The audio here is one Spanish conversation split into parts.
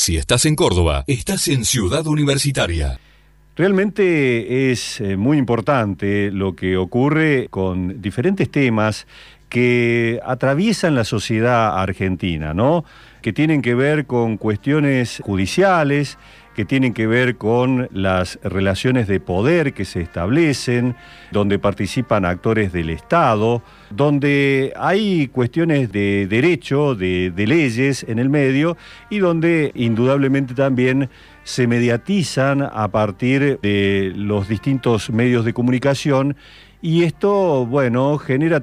Si estás en Córdoba, estás en Ciudad Universitaria. Realmente es eh, muy importante lo que ocurre con diferentes temas que atraviesan la sociedad argentina, ¿no? Que tienen que ver con cuestiones judiciales, que tienen que ver con las relaciones de poder que se establecen, donde participan actores del Estado, donde hay cuestiones de derecho, de, leyes en el medio y donde indudablemente también se mediatizan a partir de los distintos medios de comunicación y esto, bueno, genera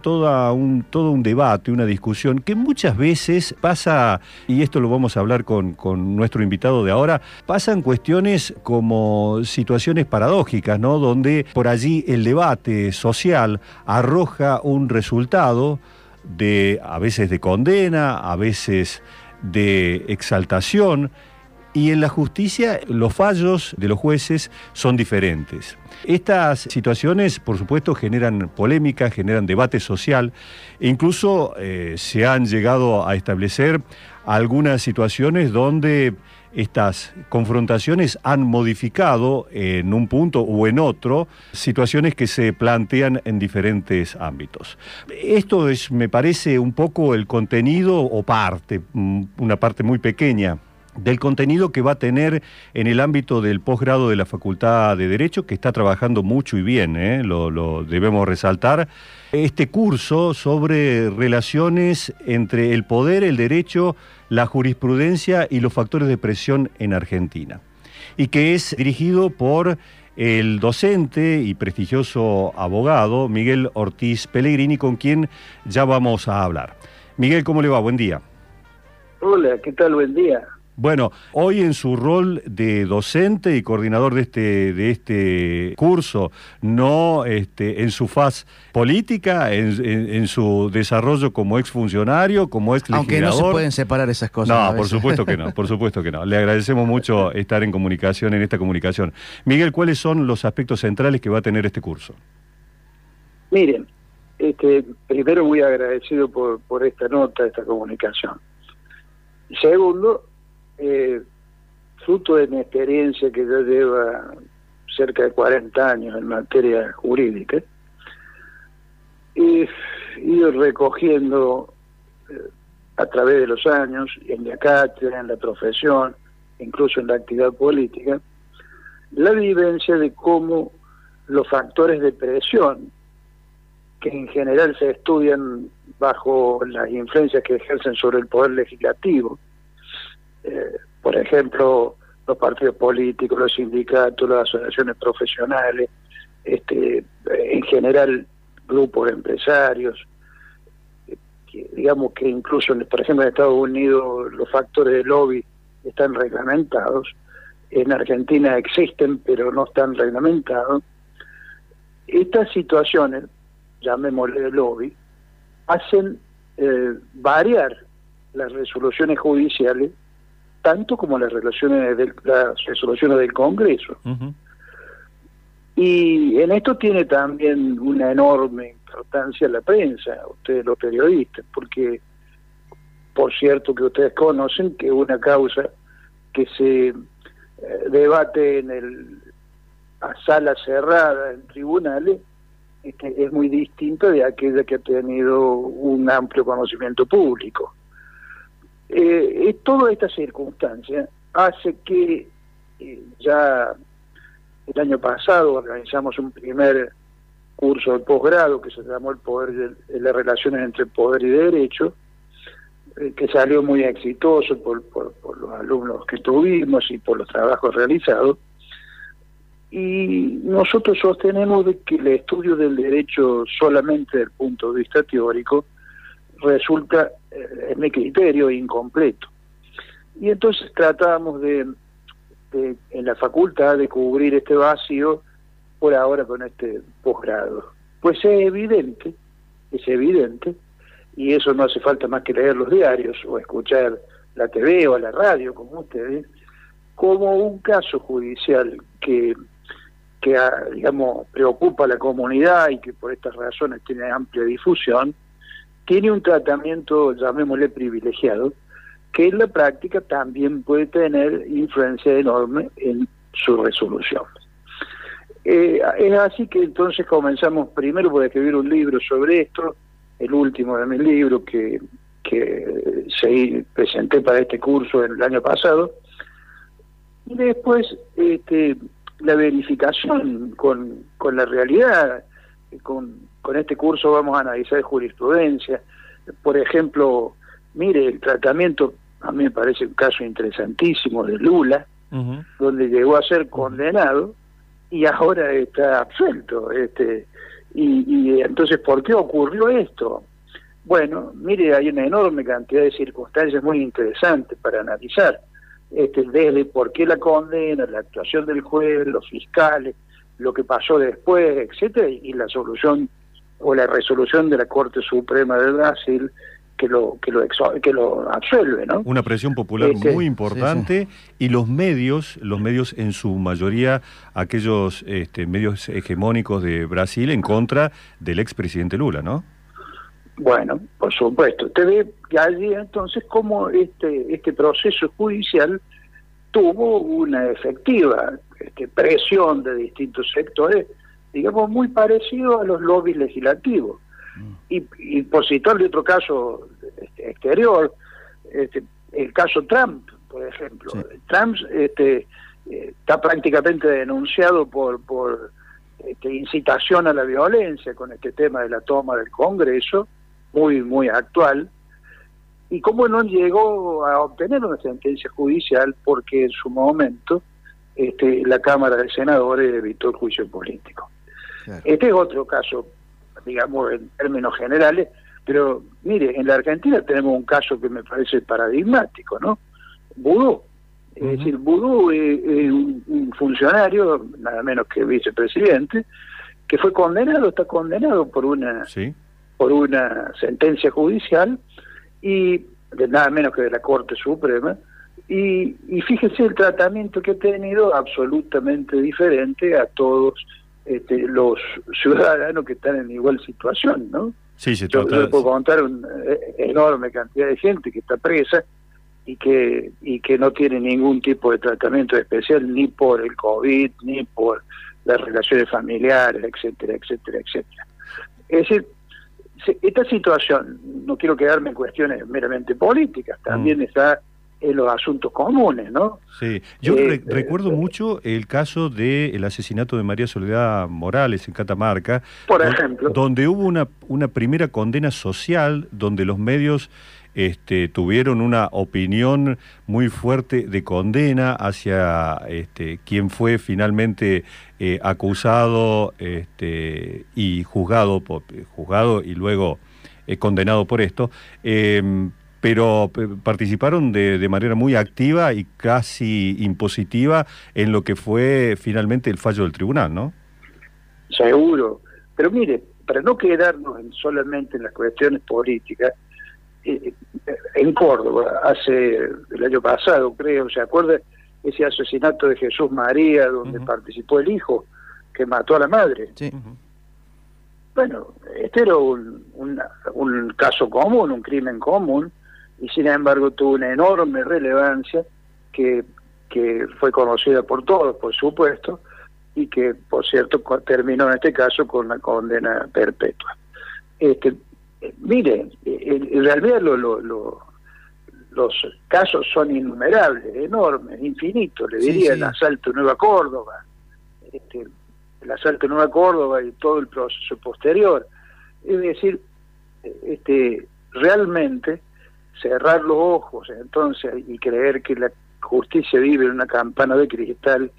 un, todo un debate, una discusión que muchas veces pasa, y esto lo vamos a hablar con, con nuestro invitado de ahora, pasan cuestiones como situaciones paradójicas, ¿no? Donde por allí el debate social arroja un resultado de a veces de condena, a veces de exaltación, y en la justicia los fallos de los jueces son diferentes. Estas situaciones, por supuesto, generan polémica, generan debate social e incluso eh, se han llegado a establecer algunas situaciones donde estas confrontaciones han modificado en un punto o en otro situaciones que se plantean en diferentes ámbitos. Esto es, me parece, un poco el contenido o parte, mm, una parte muy pequeña del contenido que va a tener en el ámbito del posgrado de la Facultad de Derecho, que está trabajando mucho y bien, ¿eh? lo, debemos resaltar, este curso sobre relaciones entre el poder, el derecho, la jurisprudencia y los factores de presión en Argentina, y que es dirigido por el docente y prestigioso abogado Miguel Ortiz Pellegrini, con quien ya vamos a hablar. Miguel, ¿cómo le va? Buen día. Hola, ¿qué tal? Buen día. Bueno, hoy en su rol de docente y coordinador de este, de este curso, no este, en su faz política, en, su desarrollo como exfuncionario, como ex Aunque no se pueden separar esas cosas. No, por supuesto que no, por supuesto que no. Le agradecemos mucho estar en comunicación, en esta comunicación. Miguel, ¿cuáles son los aspectos centrales que va a tener este curso? Miren, este, primero muy agradecido por, por esta nota, esta comunicación. Segundo, eh, fruto de mi experiencia que ya lleva cerca de 40 años en materia jurídica, he ido recogiendo eh, a través de los años, en la cátedra, en la profesión, incluso en la actividad política, la vivencia de cómo los factores de presión, que en general se estudian bajo las influencias que ejercen sobre el poder legislativo, eh, por ejemplo, los partidos políticos, los sindicatos, las asociaciones profesionales, este, en general grupos empresarios, digamos que incluso, por ejemplo, en Estados Unidos los factores de lobby están reglamentados, en Argentina existen pero no están reglamentados. Estas situaciones, llamémosle lobby, hacen eh, variar las resoluciones judiciales tanto como las relaciones del, las resoluciones del Congreso. Y en esto tiene también una enorme importancia la prensa, ustedes los periodistas, porque por cierto que ustedes conocen que una causa que se eh, debate en el a sala cerrada en tribunales este, es muy distinta de aquella que ha tenido un amplio conocimiento público. Eh, toda esta circunstancia hace que eh, ya el año pasado organizamos un primer curso de posgrado que se llamó el poder de, las relaciones entre poder y derecho, eh, que salió muy exitoso por, por, los alumnos que tuvimos y por los trabajos realizados. Y nosotros sostenemos de que el estudio del derecho solamente desde el punto de vista teórico resulta, en mi criterio, incompleto. Y entonces tratábamos de, en la facultad, de cubrir este vacío por ahora con este posgrado. Pues es evidente, es evidente, y eso no hace falta más que leer los diarios o escuchar la TV o la radio, como ustedes, como un caso judicial que, que ah, digamos, preocupa a la comunidad y que por estas razones tiene amplia difusión, tiene un tratamiento, llamémosle privilegiado, que en la práctica también puede tener influencia enorme en su resolución. Eh, es así que entonces comenzamos primero por escribir un libro sobre esto, el último de mis libros que, que se presenté para este curso el año pasado, y después este, la verificación con, con la realidad, con, con este curso vamos a analizar jurisprudencia, por ejemplo, mire, el tratamiento, a mí me parece un caso interesantísimo de Lula, donde llegó a ser condenado y ahora está absuelto. Este, y, y entonces, ¿por qué ocurrió esto? Bueno, mire, hay una enorme cantidad de circunstancias muy interesantes para analizar, este, desde por qué la condena, la actuación del juez, los fiscales, lo que pasó después, etcétera, y la solución o la resolución de la Corte Suprema de Brasil que lo que lo que lo absuelve, ¿no? Una presión popular este, muy importante y los medios, los medios en su mayoría aquellos este, medios hegemónicos de Brasil en contra del expresidente Lula, ¿no? Bueno, por supuesto. Te ve allí entonces cómo este este proceso judicial tuvo una efectiva este, presión de distintos sectores, digamos muy parecido a los lobbies legislativos y, y por citarle otro caso este, exterior, este, el caso Trump, por ejemplo. Trump este, eh, está prácticamente denunciado por, por este, incitación a la violencia con este tema de la toma del Congreso, muy, muy actual. Y cómo no llegó a obtener una sentencia judicial porque en su momento este, la Cámara de Senadores evitó el juicio político. Este es otro caso digamos, en términos generales, pero mire, en la Argentina tenemos un caso que me parece paradigmático, ¿no? Vudú. Es decir, Vudú es, un, funcionario, nada menos que vicepresidente, que fue condenado, está condenado por una por una sentencia judicial y de nada menos que de la Corte Suprema, y, y fíjese el tratamiento que ha tenido absolutamente diferente a todos este, los ciudadanos que están en igual situación, ¿no? Sí, se yo, yo puedo contar una eh, enorme cantidad de gente que está presa y que y que no tiene ningún tipo de tratamiento especial ni por el COVID ni por las relaciones familiares, etcétera, etcétera, etcétera. Es decir, esta situación, no quiero quedarme en cuestiones meramente políticas, también mm. está en los asuntos comunes, ¿no? Sí, yo eh, recuerdo eh, mucho el caso del asesinato de María Soledad Morales en Catamarca, por ejemplo, donde hubo una, una primera condena social, donde los medios este, tuvieron una opinión muy fuerte de condena hacia este, quien fue finalmente eh, acusado este, y juzgado, juzgado y luego condenado por esto. Pero participaron de, de, manera muy activa y casi impositiva en lo que fue finalmente el fallo del tribunal, ¿no? Seguro. Pero mire, para no quedarnos solamente en las cuestiones políticas, eh, eh, en Córdoba, hace el año pasado, creo, ¿se acuerda ese asesinato de Jesús María, donde participó el hijo que mató a la madre? Sí. Bueno, este era un, un caso común, un crimen común, y sin embargo tuvo una enorme relevancia que, que fue conocida por todos, por supuesto, y que, por cierto, terminó en este caso con una condena perpetua. Este, mire, en realidad lo, lo, los casos son innumerables, enormes, infinitos, le diría el asalto Nueva Córdoba, este, el asalto Nueva Córdoba y todo el proceso posterior. Es decir, este, realmente cerrar los ojos entonces y creer que la justicia vive en una campana de cristal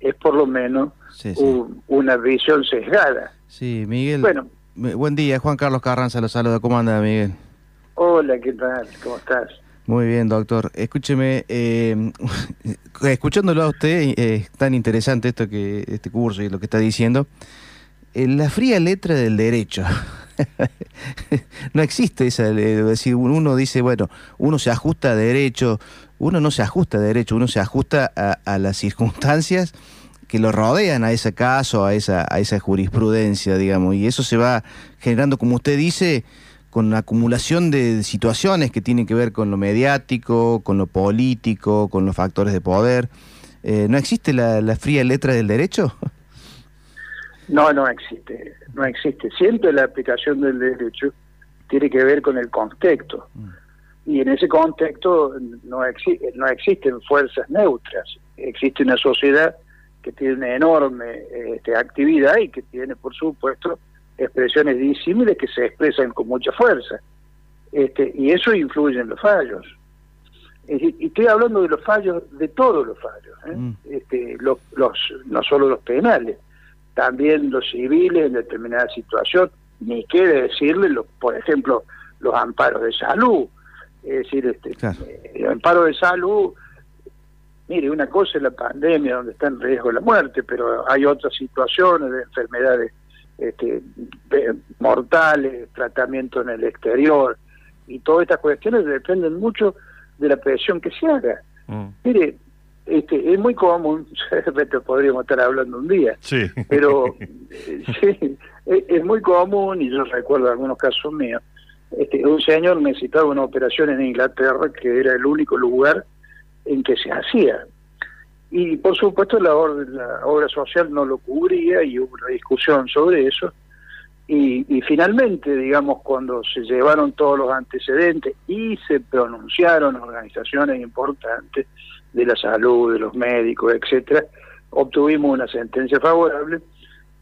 es por lo menos una visión sesgada. Sí, Miguel. Bueno, buen día, Juan Carlos Carranza, lo saluda. ¿Cómo anda, Miguel? Hola, ¿qué tal? ¿Cómo estás? Muy bien, doctor. Escúcheme, eh, escuchándolo a usted, eh, es tan interesante esto que este curso y lo que está diciendo. En la fría letra del derecho. no existe esa, decir, uno dice, bueno, uno se ajusta a derecho, uno no se ajusta a derecho, uno se ajusta a, las circunstancias que lo rodean a ese caso, a esa, a esa jurisprudencia, digamos, y eso se va generando, como usted dice, con acumulación de situaciones que tienen que ver con lo mediático, con lo político, con los factores de poder. Eh, ¿No existe la, la fría letra del derecho? No, no existe, no existe. Siempre la aplicación del derecho tiene que ver con el contexto. Y en ese contexto no, exi no existen fuerzas neutras. Existe una sociedad que tiene una enorme este, actividad y que tiene, por supuesto, expresiones disímiles que se expresan con mucha fuerza. Este, y eso influye en los fallos. Y estoy hablando de los fallos, de todos los fallos, ¿eh? mm. este, los, los, no solo los penales también los civiles en determinada situación, ni qué decirle, por ejemplo, los amparos de salud. Es decir, este, eh, el amparo de salud, mire, una cosa es la pandemia donde está en riesgo la muerte, pero hay otras situaciones de enfermedades este, mortales, tratamiento en el exterior, y todas estas cuestiones dependen mucho de la presión que se haga. Mm. Mire, este, es muy común, podríamos estar hablando un día, sí. pero sí, es, muy común, y yo recuerdo algunos casos míos, este, un señor necesitaba una operación en Inglaterra que era el único lugar en que se hacía. Y por supuesto la, la obra social no lo cubría y hubo una discusión sobre eso. Y, y, finalmente, digamos, cuando se llevaron todos los antecedentes y se pronunciaron organizaciones importantes, de la salud, de los médicos, etcétera, obtuvimos una sentencia favorable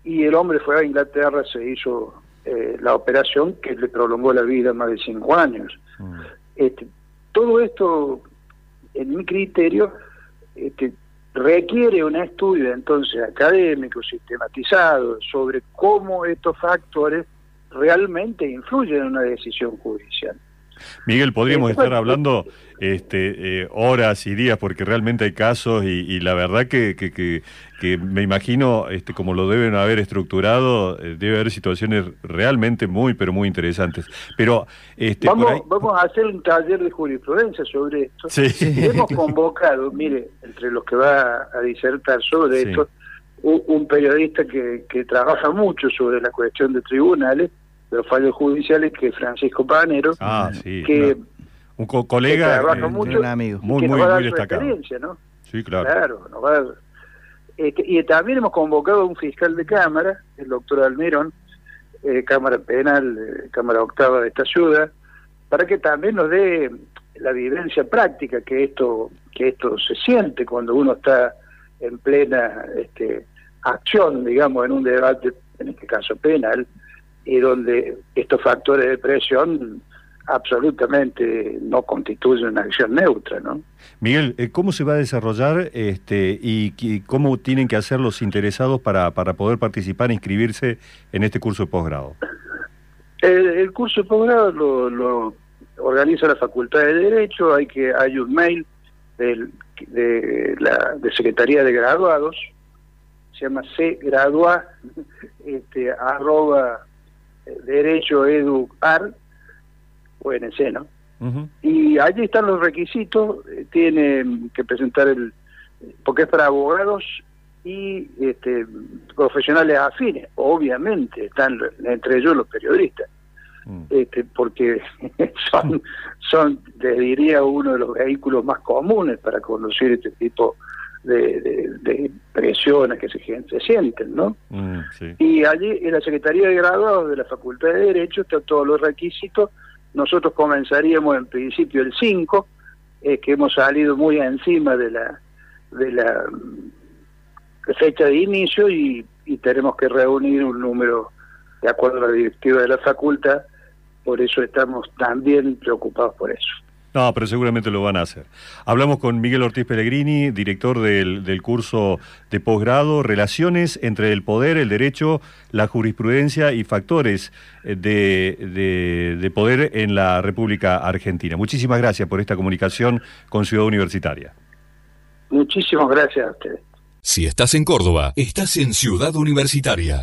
y el hombre fue a Inglaterra, se hizo eh, la operación que le prolongó la vida más de cinco años. Mm. Este, todo esto, en mi criterio, este, requiere un estudio entonces académico, sistematizado, sobre cómo estos factores realmente influyen en una decisión judicial. Miguel, podríamos estar hablando este, eh, horas y días porque realmente hay casos y, la verdad que, que, me imagino, este, como lo deben haber estructurado, eh, debe haber situaciones realmente muy, pero muy interesantes. Pero este, vamos, vamos a hacer un taller de jurisprudencia sobre esto. Sí. Hemos convocado, mire, entre los que va a disertar sobre esto, un, periodista que, que trabaja mucho sobre la cuestión de tribunales los fallos judiciales, que Francisco Panero, ah, que, un colega, trabaja mucho, un amigo. muy, muy, muy destacado. ¿no? Sí, claro. Claro, nos va a dar, este, y también hemos convocado a un fiscal de Cámara, el doctor Almirón, eh, Cámara Penal, eh, Cámara Octava de esta ciudad, para que también nos dé la vivencia práctica que esto que esto se siente cuando uno está en plena este, acción, digamos, en un debate, en este caso penal, y donde estos factores de presión absolutamente no constituyen una acción neutra, ¿no? Miguel, eh, ¿cómo se va a desarrollar este y, cómo tienen que hacer los interesados para, para poder participar e inscribirse en este curso de posgrado? El, curso de posgrado lo, organiza la Facultad de Derecho, hay que hay un mail de la de Secretaría de Graduados, se llama C Gradua, este, arroba Derecho Educar, UNC, ¿no? Y allí están los requisitos, eh, tienen que presentar el, porque es para abogados y este, profesionales afines, obviamente están entre ellos los periodistas, mm. este, porque son, son, les diría, uno de los vehículos más comunes para conducir este tipo de de, presiones que se, se sienten, ¿no? Mm, y allí en la Secretaría de Graduados de la Facultad de Derecho están todos los requisitos. Nosotros comenzaríamos en principio el 5, eh, que hemos salido muy encima de la de la fecha de inicio y, y tenemos que reunir un número de acuerdo a la directiva de la facultad, por eso estamos también preocupados por eso. No, pero seguramente lo van a hacer. Hablamos con Miguel Ortiz Pellegrini, director del, del curso de posgrado, Relaciones entre el poder, el derecho, la jurisprudencia y factores eh, de, de, poder en la República Argentina. Muchísimas gracias por esta comunicación con Ciudad Universitaria. Muchísimas gracias a ustedes. Si estás en Córdoba, estás en Ciudad Universitaria.